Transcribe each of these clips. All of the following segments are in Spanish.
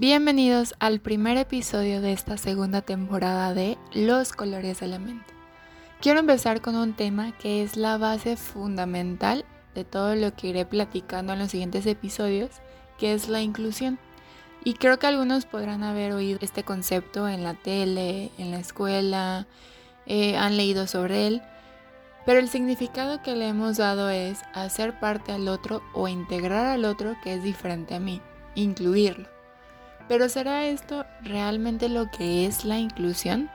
Bienvenidos al primer episodio de esta segunda temporada de Los colores de la mente. Quiero empezar con un tema que es la base fundamental de todo lo que iré platicando en los siguientes episodios, que es la inclusión. Y creo que algunos podrán haber oído este concepto en la tele, en la escuela, eh, han leído sobre él, pero el significado que le hemos dado es hacer parte al otro o integrar al otro que es diferente a mí, incluirlo. Pero ¿será esto realmente lo que es la inclusión?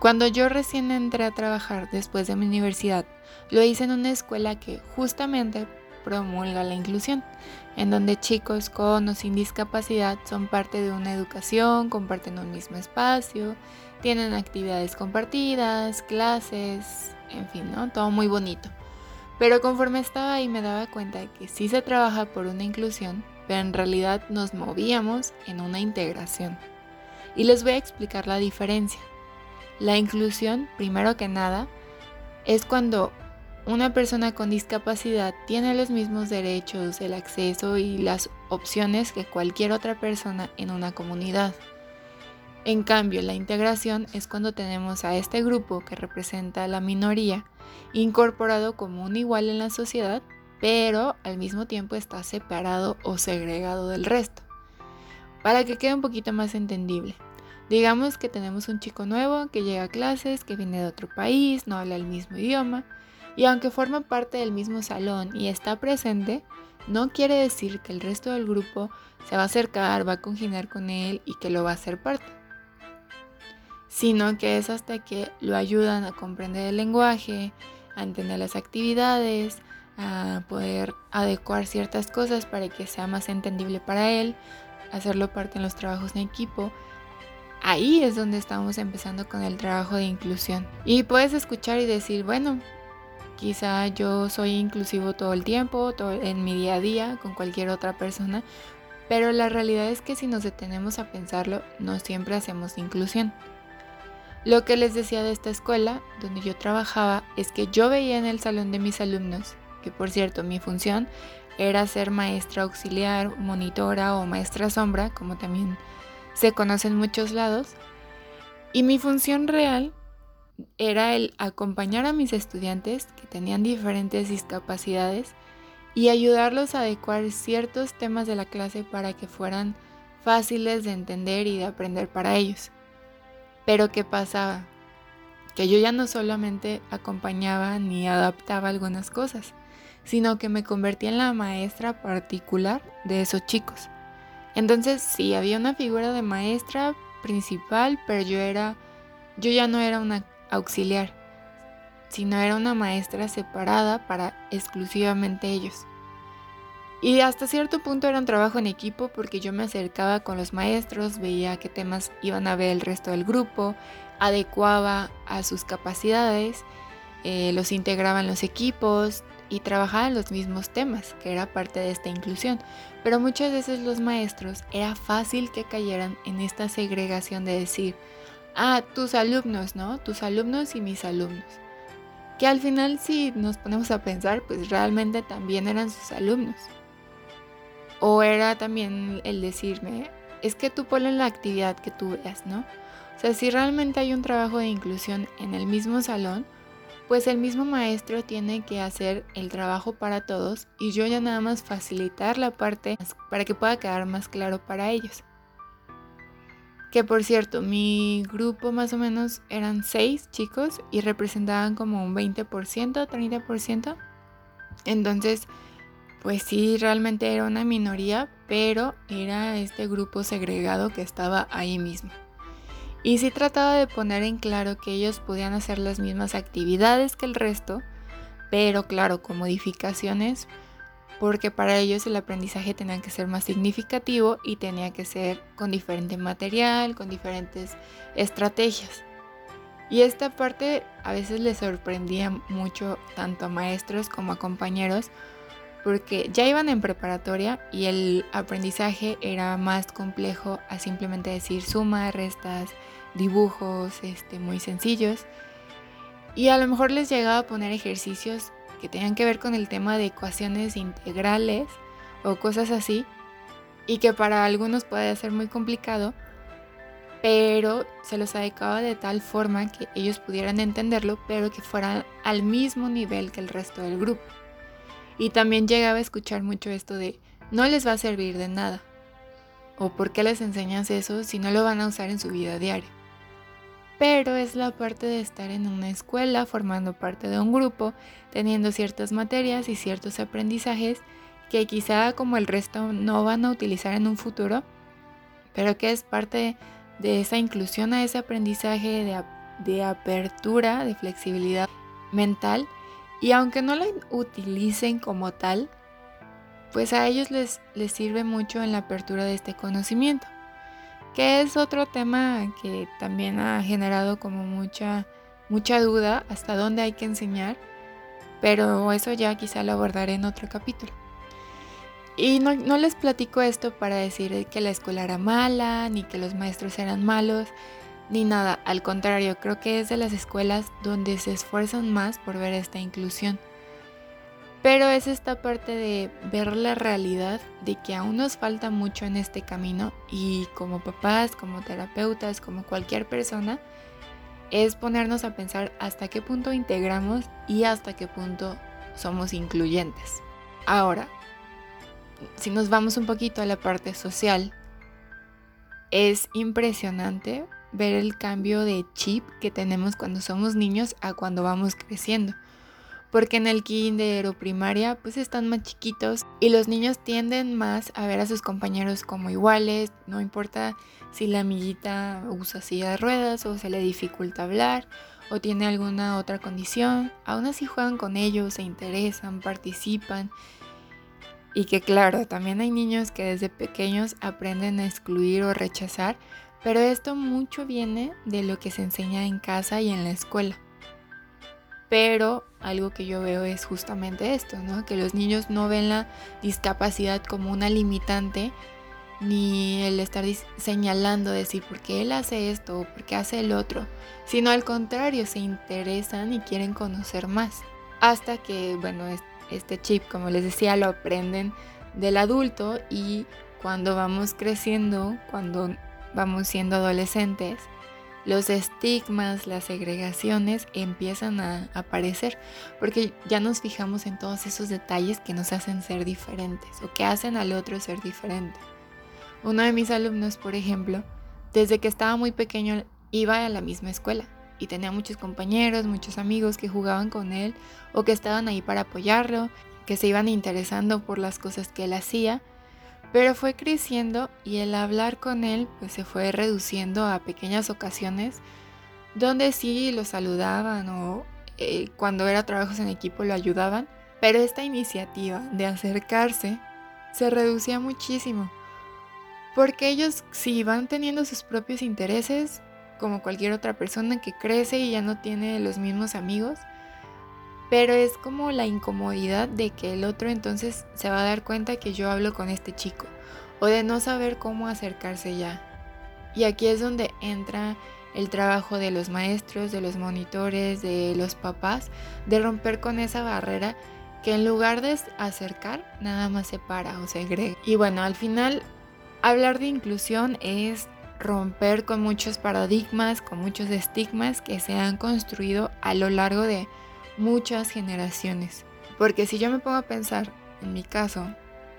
Cuando yo recién entré a trabajar después de mi universidad, lo hice en una escuela que justamente promulga la inclusión, en donde chicos con o sin discapacidad son parte de una educación, comparten un mismo espacio, tienen actividades compartidas, clases, en fin, ¿no? Todo muy bonito. Pero conforme estaba ahí me daba cuenta de que sí se trabaja por una inclusión, pero en realidad nos movíamos en una integración. Y les voy a explicar la diferencia. La inclusión, primero que nada, es cuando una persona con discapacidad tiene los mismos derechos, el acceso y las opciones que cualquier otra persona en una comunidad. En cambio, la integración es cuando tenemos a este grupo que representa a la minoría incorporado como un igual en la sociedad pero al mismo tiempo está separado o segregado del resto. Para que quede un poquito más entendible. Digamos que tenemos un chico nuevo que llega a clases, que viene de otro país, no habla el mismo idioma, y aunque forma parte del mismo salón y está presente, no quiere decir que el resto del grupo se va a acercar, va a congeniar con él y que lo va a hacer parte, sino que es hasta que lo ayudan a comprender el lenguaje, a entender las actividades, a poder adecuar ciertas cosas para que sea más entendible para él, hacerlo parte en los trabajos en equipo. Ahí es donde estamos empezando con el trabajo de inclusión. Y puedes escuchar y decir, bueno, quizá yo soy inclusivo todo el tiempo, todo, en mi día a día, con cualquier otra persona, pero la realidad es que si nos detenemos a pensarlo, no siempre hacemos inclusión. Lo que les decía de esta escuela, donde yo trabajaba, es que yo veía en el salón de mis alumnos que por cierto mi función era ser maestra auxiliar, monitora o maestra sombra, como también se conoce en muchos lados. Y mi función real era el acompañar a mis estudiantes que tenían diferentes discapacidades y ayudarlos a adecuar ciertos temas de la clase para que fueran fáciles de entender y de aprender para ellos. Pero ¿qué pasaba? Que yo ya no solamente acompañaba ni adaptaba algunas cosas, sino que me convertí en la maestra particular de esos chicos. Entonces sí, había una figura de maestra principal, pero yo era, yo ya no era una auxiliar, sino era una maestra separada para exclusivamente ellos. Y hasta cierto punto era un trabajo en equipo porque yo me acercaba con los maestros, veía qué temas iban a ver el resto del grupo, adecuaba a sus capacidades, eh, los integraba en los equipos, y trabajaban los mismos temas, que era parte de esta inclusión. Pero muchas veces los maestros era fácil que cayeran en esta segregación de decir, ah, tus alumnos, ¿no? Tus alumnos y mis alumnos. Que al final si nos ponemos a pensar, pues realmente también eran sus alumnos. O era también el decirme, es que tú ponle la actividad que tú veas, ¿no? O sea, si realmente hay un trabajo de inclusión en el mismo salón, pues el mismo maestro tiene que hacer el trabajo para todos y yo ya nada más facilitar la parte para que pueda quedar más claro para ellos. Que por cierto, mi grupo más o menos eran seis chicos y representaban como un 20%, 30%. Entonces, pues sí, realmente era una minoría, pero era este grupo segregado que estaba ahí mismo. Y sí trataba de poner en claro que ellos podían hacer las mismas actividades que el resto, pero claro, con modificaciones porque para ellos el aprendizaje tenía que ser más significativo y tenía que ser con diferente material, con diferentes estrategias. Y esta parte a veces les sorprendía mucho tanto a maestros como a compañeros porque ya iban en preparatoria y el aprendizaje era más complejo a simplemente decir sumas, restas, dibujos este, muy sencillos. Y a lo mejor les llegaba a poner ejercicios que tenían que ver con el tema de ecuaciones integrales o cosas así, y que para algunos puede ser muy complicado, pero se los adecuaba de tal forma que ellos pudieran entenderlo, pero que fueran al mismo nivel que el resto del grupo. Y también llegaba a escuchar mucho esto de no les va a servir de nada. O por qué les enseñas eso si no lo van a usar en su vida diaria pero es la parte de estar en una escuela, formando parte de un grupo, teniendo ciertas materias y ciertos aprendizajes que quizá como el resto no van a utilizar en un futuro, pero que es parte de esa inclusión a ese aprendizaje de, apertura, de flexibilidad mental, y aunque no la utilicen como tal, pues a ellos les, les sirve mucho en la apertura de este conocimiento que es otro tema que también ha generado como mucha, mucha duda hasta dónde hay que enseñar, pero eso ya quizá lo abordaré en otro capítulo. Y no, no, les platico esto para decir que la escuela era mala, ni que los maestros eran malos, ni nada. Al contrario, creo que es de las escuelas donde se esfuerzan más por ver esta inclusión. Pero es esta parte de ver la realidad de que aún nos falta mucho en este camino y como papás, como terapeutas, como cualquier persona, es ponernos a pensar hasta qué punto integramos y hasta qué punto somos incluyentes. Ahora, si nos vamos un poquito a la parte social, es impresionante ver el cambio de chip que tenemos cuando somos niños a cuando vamos creciendo porque en el kinder o primaria pues están más chiquitos y los niños tienden más a ver a sus compañeros como iguales, no importa si la amiguita usa silla de ruedas o se le dificulta hablar o tiene alguna otra condición, aún así juegan con ellos, se interesan, participan. Y que claro, también hay niños que desde pequeños aprenden a excluir o rechazar, pero esto mucho viene de lo que se enseña en casa y en la escuela. Pero algo que yo veo es justamente esto, ¿no? Que los niños no ven la discapacidad como una limitante, ni el estar señalando, decir por qué él hace esto o por qué hace el otro, sino al contrario, se interesan y quieren conocer más. Hasta que, bueno, este chip, como les decía, lo aprenden del adulto y cuando vamos creciendo, cuando vamos siendo adolescentes, los estigmas, las segregaciones empiezan a aparecer, porque ya nos fijamos en todos esos detalles que nos hacen ser diferentes o que hacen al otro ser diferente. Uno de mis alumnos, por ejemplo, desde que estaba muy pequeño iba a la misma escuela y tenía muchos compañeros, muchos amigos que jugaban con él o que estaban ahí para apoyarlo, que se iban interesando por las cosas que él hacía pero fue creciendo y el hablar con él pues se fue reduciendo a pequeñas ocasiones donde sí lo saludaban o eh, cuando era trabajos en equipo lo ayudaban. Pero esta iniciativa de acercarse se reducía muchísimo. Porque ellos sí van teniendo sus propios intereses, como cualquier otra persona que crece y ya no tiene los mismos amigos, pero es como la incomodidad de que el otro entonces se va a dar cuenta que yo hablo con este chico o de no saber cómo acercarse ya. Y aquí es donde entra el trabajo de los maestros, de los monitores, de los papás, de romper con esa barrera que en lugar de acercar, nada más separa o segrega. Y bueno, al final, hablar de inclusión es romper con muchos paradigmas, con muchos estigmas que se han construido a lo largo de muchas generaciones. Porque si yo me pongo a pensar, en mi caso,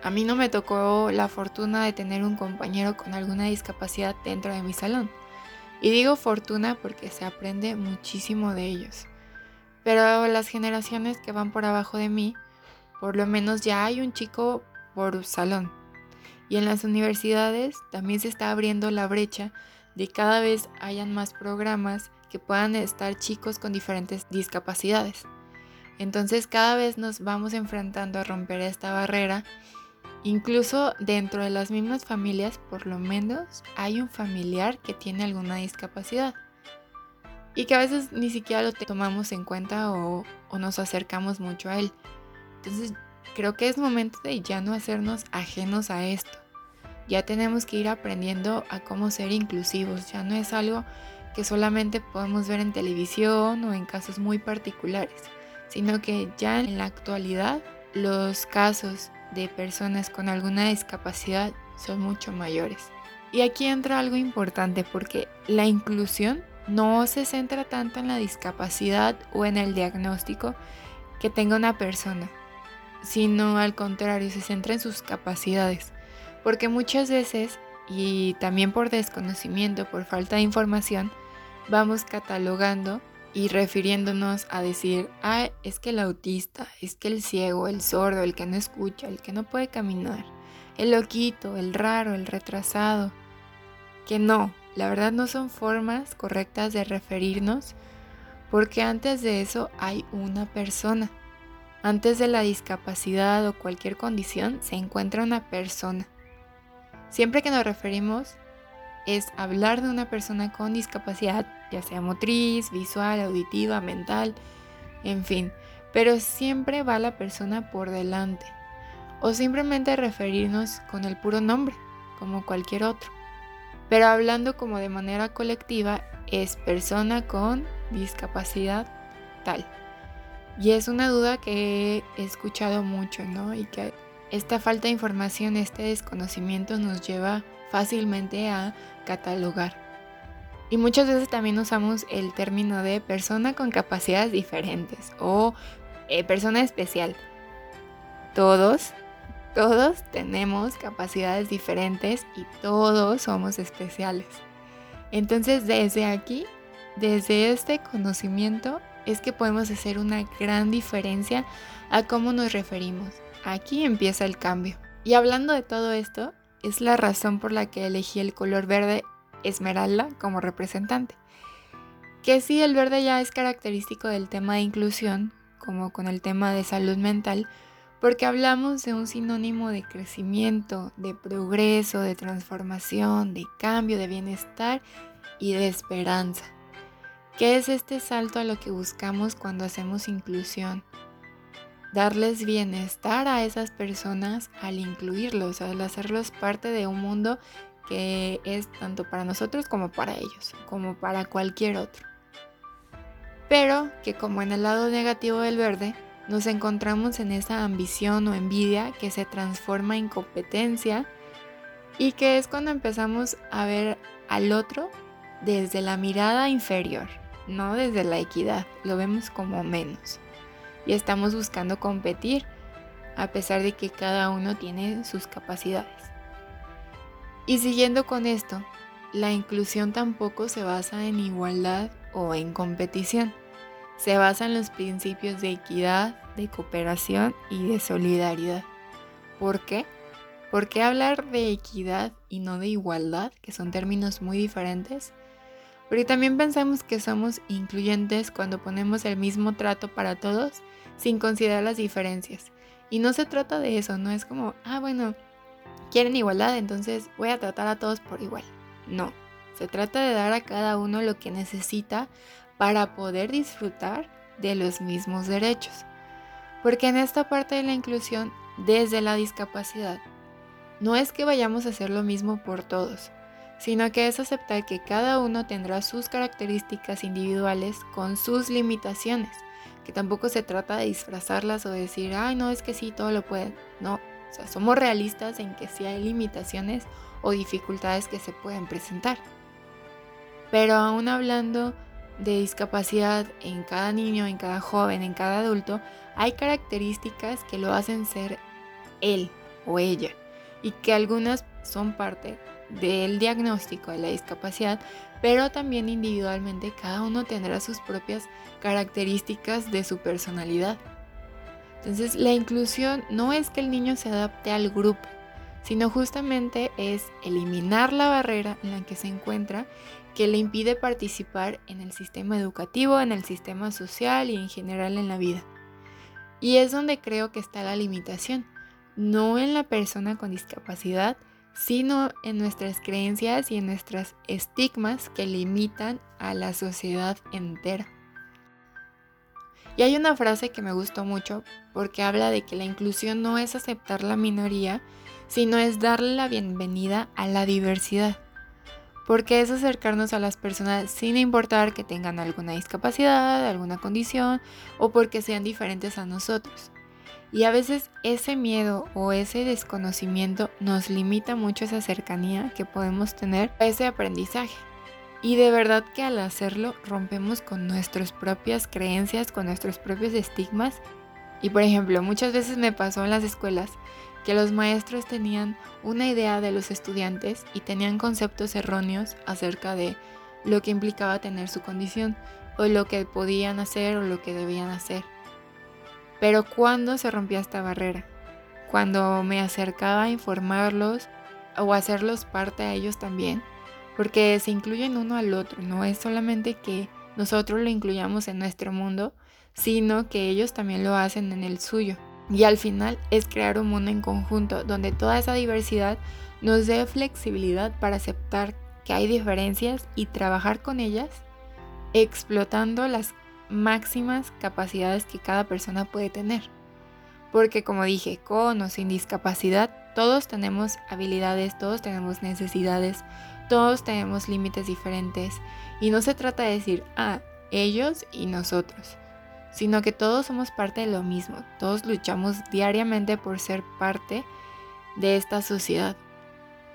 a mí no me tocó la fortuna de tener un compañero con alguna discapacidad dentro de mi salón. Y digo fortuna porque se aprende muchísimo de ellos. Pero las generaciones que van por abajo de mí, por lo menos ya hay un chico por salón. Y en las universidades también se está abriendo la brecha de cada vez hayan más programas que puedan estar chicos con diferentes discapacidades. Entonces cada vez nos vamos enfrentando a romper esta barrera. Incluso dentro de las mismas familias, por lo menos, hay un familiar que tiene alguna discapacidad. Y que a veces ni siquiera lo tomamos en cuenta o, o nos acercamos mucho a él. Entonces creo que es momento de ya no hacernos ajenos a esto. Ya tenemos que ir aprendiendo a cómo ser inclusivos. Ya no es algo que solamente podemos ver en televisión o en casos muy particulares, sino que ya en la actualidad los casos de personas con alguna discapacidad son mucho mayores. Y aquí entra algo importante porque la inclusión no se centra tanto en la discapacidad o en el diagnóstico que tenga una persona, sino al contrario, se centra en sus capacidades. Porque muchas veces, y también por desconocimiento, por falta de información, vamos catalogando y refiriéndonos a decir, ah, es que el autista, es que el ciego, el sordo, el que no escucha, el que no puede caminar, el loquito, el raro, el retrasado, que no, la verdad no son formas correctas de referirnos porque antes de eso hay una persona. Antes de la discapacidad o cualquier condición se encuentra una persona. Siempre que nos referimos es hablar de una persona con discapacidad, ya sea motriz, visual, auditiva, mental, en fin, pero siempre va la persona por delante. O simplemente referirnos con el puro nombre, como cualquier otro. Pero hablando como de manera colectiva, es persona con discapacidad tal. Y es una duda que he escuchado mucho, ¿no? Y que esta falta de información, este desconocimiento nos lleva fácilmente a catalogar. Y muchas veces también usamos el término de persona con capacidades diferentes o eh, persona especial. Todos, todos tenemos capacidades diferentes y todos somos especiales. Entonces desde aquí, desde este conocimiento, es que podemos hacer una gran diferencia a cómo nos referimos. Aquí empieza el cambio. Y hablando de todo esto, es la razón por la que elegí el color verde esmeralda como representante. Que sí, el verde ya es característico del tema de inclusión, como con el tema de salud mental, porque hablamos de un sinónimo de crecimiento, de progreso, de transformación, de cambio, de bienestar y de esperanza. ¿Qué es este salto a lo que buscamos cuando hacemos inclusión? Darles bienestar a esas personas al incluirlos, al hacerlos parte de un mundo que es tanto para nosotros como para ellos, como para cualquier otro. Pero que como en el lado negativo del verde, nos encontramos en esa ambición o envidia que se transforma en competencia y que es cuando empezamos a ver al otro desde la mirada inferior, no desde la equidad, lo vemos como menos y estamos buscando competir a pesar de que cada uno tiene sus capacidades. Y siguiendo con esto, la inclusión tampoco se basa en igualdad o en competición. Se basa en los principios de equidad, de cooperación y de solidaridad. ¿Por qué? ¿Por qué hablar de equidad y no de igualdad, que son términos muy diferentes? Porque también pensamos que somos incluyentes cuando ponemos el mismo trato para todos sin considerar las diferencias. Y no se trata de eso, no es como, ah, bueno, quieren igualdad, entonces voy a tratar a todos por igual. No, se trata de dar a cada uno lo que necesita para poder disfrutar de los mismos derechos. Porque en esta parte de la inclusión, desde la discapacidad, no es que vayamos a hacer lo mismo por todos, sino que es aceptar que cada uno tendrá sus características individuales con sus limitaciones que tampoco se trata de disfrazarlas o decir, ay, no, es que sí, todo lo pueden. No, o sea, somos realistas en que sí hay limitaciones o dificultades que se pueden presentar. Pero aún hablando de discapacidad en cada niño, en cada joven, en cada adulto, hay características que lo hacen ser él o ella y que algunas son parte del diagnóstico de la discapacidad, pero también individualmente cada uno tendrá sus propias características de su personalidad. Entonces la inclusión no es que el niño se adapte al grupo, sino justamente es eliminar la barrera en la que se encuentra que le impide participar en el sistema educativo, en el sistema social y en general en la vida. Y es donde creo que está la limitación, no en la persona con discapacidad, sino en nuestras creencias y en nuestros estigmas que limitan a la sociedad entera. Y hay una frase que me gustó mucho porque habla de que la inclusión no es aceptar la minoría, sino es darle la bienvenida a la diversidad. Porque es acercarnos a las personas sin importar que tengan alguna discapacidad, alguna condición o porque sean diferentes a nosotros. Y a veces ese miedo o ese desconocimiento nos limita mucho esa cercanía que podemos tener a ese aprendizaje. Y de verdad que al hacerlo rompemos con nuestras propias creencias, con nuestros propios estigmas. Y por ejemplo, muchas veces me pasó en las escuelas que los maestros tenían una idea de los estudiantes y tenían conceptos erróneos acerca de lo que implicaba tener su condición o lo que podían hacer o lo que debían hacer. Pero ¿cuándo se rompía esta barrera? Cuando me acercaba a informarlos o hacerlos parte a ellos también, porque se incluyen uno al otro, no es solamente que nosotros lo incluyamos en nuestro mundo, sino que ellos también lo hacen en el suyo. Y al final es crear un mundo en conjunto donde toda esa diversidad nos dé flexibilidad para aceptar que hay diferencias y trabajar con ellas, explotando las máximas capacidades que cada persona puede tener. Porque como dije, con o sin discapacidad, todos tenemos habilidades, todos tenemos necesidades, todos tenemos límites diferentes. Y no se trata de decir, ah, ellos y nosotros, sino que todos somos parte de lo mismo, todos luchamos diariamente por ser parte de esta sociedad.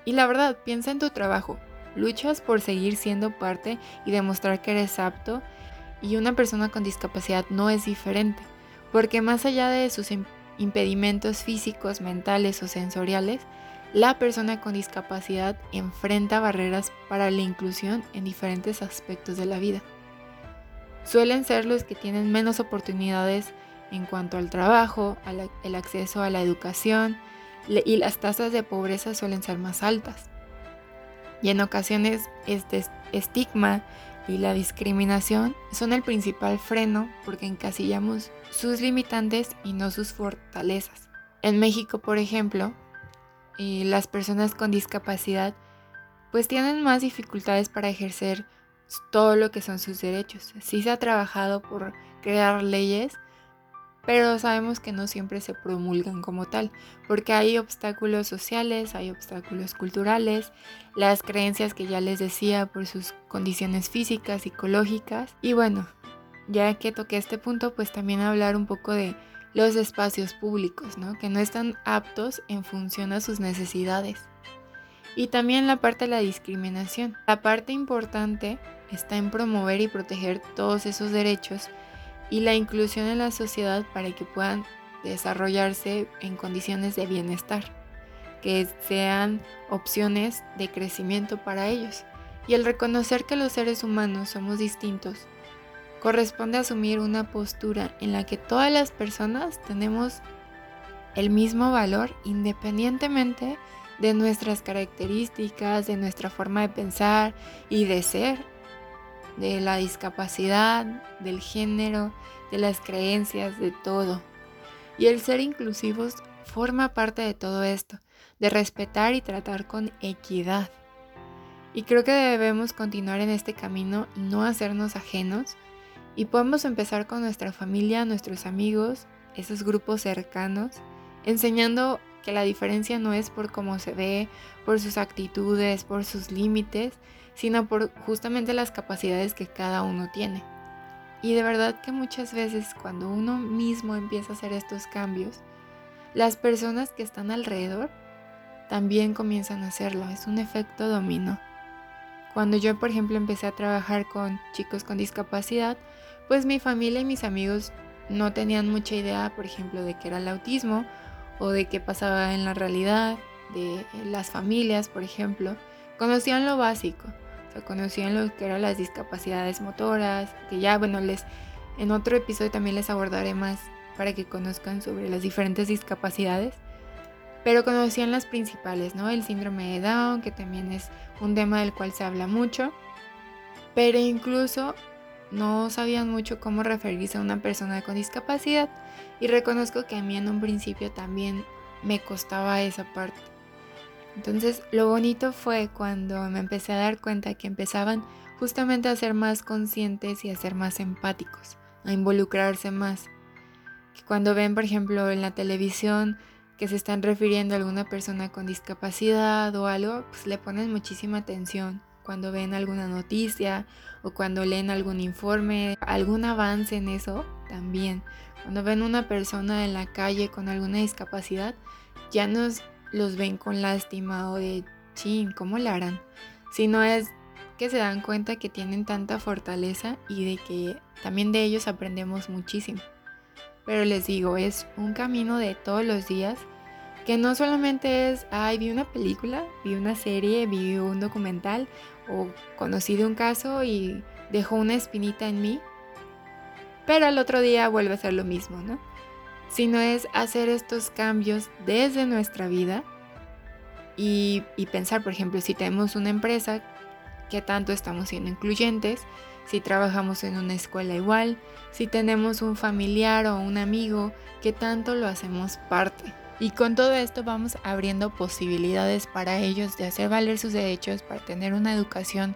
Y la verdad, piensa en tu trabajo, luchas por seguir siendo parte y demostrar que eres apto y una persona con discapacidad no es diferente, porque más allá de sus impedimentos físicos, mentales o sensoriales, la persona con discapacidad enfrenta barreras para la inclusión en diferentes aspectos de la vida. Suelen ser los que tienen menos oportunidades en cuanto al trabajo, el acceso a la educación y las tasas de pobreza suelen ser más altas. Y en ocasiones este estigma y la discriminación son el principal freno porque encasillamos sus limitantes y no sus fortalezas. En México, por ejemplo, las personas con discapacidad pues tienen más dificultades para ejercer todo lo que son sus derechos. Sí se ha trabajado por crear leyes pero sabemos que no siempre se promulgan como tal, porque hay obstáculos sociales, hay obstáculos culturales, las creencias que ya les decía por sus condiciones físicas, psicológicas, y bueno, ya que toqué este punto, pues también hablar un poco de los espacios públicos, ¿no? Que no están aptos en función a sus necesidades. Y también la parte de la discriminación. La parte importante está en promover y proteger todos esos derechos y la inclusión en la sociedad para que puedan desarrollarse en condiciones de bienestar, que sean opciones de crecimiento para ellos. Y el reconocer que los seres humanos somos distintos corresponde asumir una postura en la que todas las personas tenemos el mismo valor independientemente de nuestras características, de nuestra forma de pensar y de ser de la discapacidad, del género, de las creencias, de todo. Y el ser inclusivos forma parte de todo esto, de respetar y tratar con equidad. Y creo que debemos continuar en este camino y no hacernos ajenos. Y podemos empezar con nuestra familia, nuestros amigos, esos grupos cercanos, enseñando que la diferencia no es por cómo se ve, por sus actitudes, por sus límites, sino por justamente las capacidades que cada uno tiene. Y de verdad que muchas veces cuando uno mismo empieza a hacer estos cambios, las personas que están alrededor también comienzan a hacerlo. Es un efecto dominó. Cuando yo, por ejemplo, empecé a trabajar con chicos con discapacidad, pues mi familia y mis amigos no tenían mucha idea, por ejemplo, de qué era el autismo o de qué pasaba en la realidad, de las familias, por ejemplo. Conocían lo básico, conocían lo que eran las discapacidades motoras, que ya, bueno, les en otro episodio también les abordaré más para que conozcan sobre las diferentes discapacidades, pero conocían las principales, ¿no? El síndrome de Down, que también es un tema del cual se habla mucho, pero incluso no sabían mucho cómo referirse a una persona con discapacidad y reconozco que a mí en un principio también me costaba esa parte. Entonces lo bonito fue cuando me empecé a dar cuenta que empezaban justamente a ser más conscientes y a ser más empáticos, a involucrarse más. Que cuando ven, por ejemplo, en la televisión que se están refiriendo a alguna persona con discapacidad o algo, pues le ponen muchísima atención. Cuando ven alguna noticia o cuando leen algún informe, algún avance en eso, también. Cuando ven una persona en la calle con alguna discapacidad, ya nos los ven con lástima o de chin, ¿cómo la harán? Sino es que se dan cuenta que tienen tanta fortaleza y de que también de ellos aprendemos muchísimo. Pero les digo, es un camino de todos los días que no solamente es, ay, vi una película, vi una serie, vi un documental o conocí de un caso y dejó una espinita en mí, pero al otro día vuelve a ser lo mismo, ¿no? Sino es hacer estos cambios desde nuestra vida y, y pensar, por ejemplo, si tenemos una empresa, ¿qué tanto estamos siendo incluyentes? si trabajamos en una escuela igual, si tenemos un familiar o un amigo, que tanto lo hacemos parte. Y con todo esto vamos abriendo posibilidades para ellos de hacer valer sus derechos, para tener una educación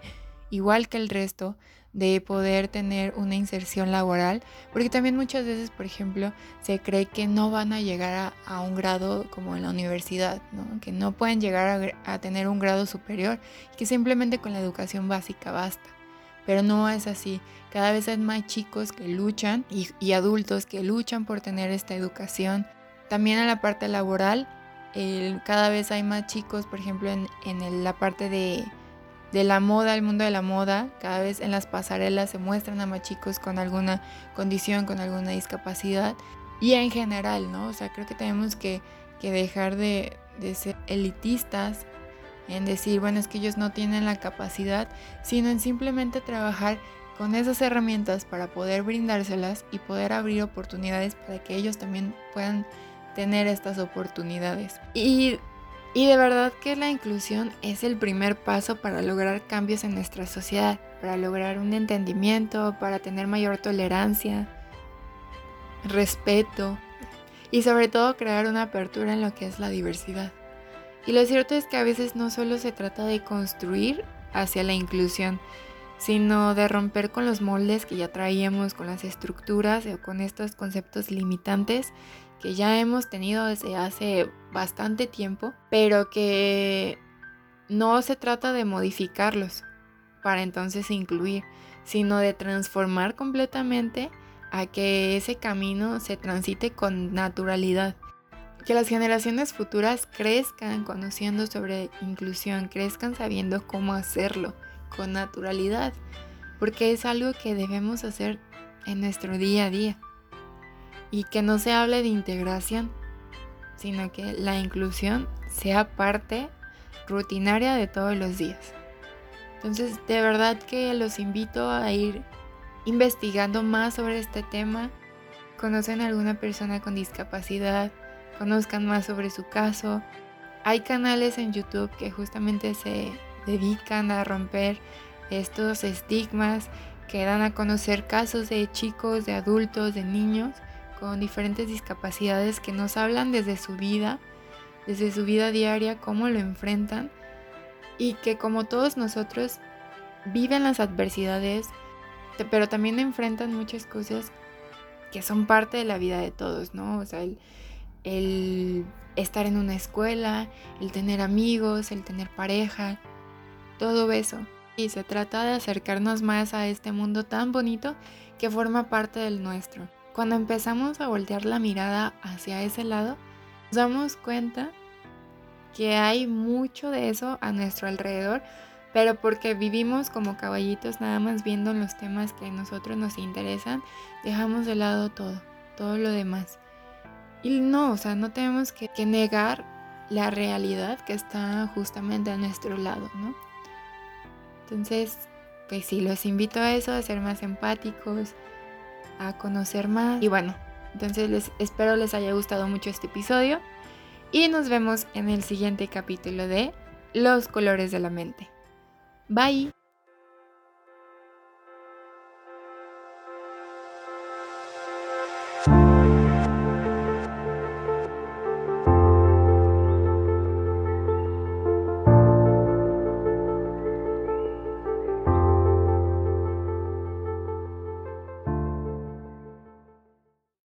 igual que el resto, de poder tener una inserción laboral, porque también muchas veces, por ejemplo, se cree que no van a llegar a, un grado como en la universidad, que no pueden llegar a, a tener un grado superior, que simplemente con la educación básica basta pero no es así. Cada vez hay más chicos que luchan y, adultos que luchan por tener esta educación. También en la parte laboral, cada vez hay más chicos, por ejemplo, en, la parte de, de, la moda, el mundo de la moda, cada vez en las pasarelas se muestran a más chicos con alguna condición, con alguna discapacidad. Y en general, ¿no? O sea, creo que tenemos que, dejar de, de ser elitistas en decir, bueno, es que ellos no tienen la capacidad, sino en simplemente trabajar con esas herramientas para poder brindárselas y poder abrir oportunidades para que ellos también puedan tener estas oportunidades. Y, y de verdad que la inclusión es el primer paso para lograr cambios en nuestra sociedad, para lograr un entendimiento, para tener mayor tolerancia, respeto y sobre todo crear una apertura en lo que es la diversidad. Y lo cierto es que a veces no solo se trata de construir hacia la inclusión, sino de romper con los moldes que ya traíamos, con las estructuras o con estos conceptos limitantes que ya hemos tenido desde hace bastante tiempo, pero que no se trata de modificarlos para entonces incluir, sino de transformar completamente a que ese camino se transite con naturalidad que las generaciones futuras crezcan conociendo sobre inclusión, crezcan sabiendo cómo hacerlo con naturalidad, porque es algo que debemos hacer en nuestro día a día. Y que no se hable de integración, sino que la inclusión sea parte rutinaria de todos los días. Entonces, de verdad que los invito a ir investigando más sobre este tema. Conocen a alguna persona con discapacidad, conozcan más sobre su caso. Hay canales en YouTube que justamente se dedican a romper estos estigmas, que dan a conocer casos de chicos, de adultos, de niños con diferentes discapacidades que nos hablan desde su vida, desde su vida diaria, cómo lo enfrentan y que como todos nosotros viven las adversidades, pero también enfrentan muchas cosas que son parte de la vida de todos, ¿no? O sea, el, el estar en una escuela, el tener amigos, el tener pareja, todo eso. Y se trata de acercarnos más a este mundo tan bonito que forma parte del nuestro. Cuando empezamos a voltear la mirada hacia ese lado, nos damos cuenta que hay mucho de eso a nuestro alrededor, pero porque vivimos como caballitos nada más viendo los temas que a nosotros nos interesan, dejamos de lado todo, todo lo demás. Y no, o sea, no tenemos que, negar la realidad que está justamente a nuestro lado, ¿no? Entonces, pues sí, los invito a eso, a ser más empáticos, a conocer más. Y bueno, entonces les espero les haya gustado mucho este episodio y nos vemos en el siguiente capítulo de Los colores de la mente. Bye.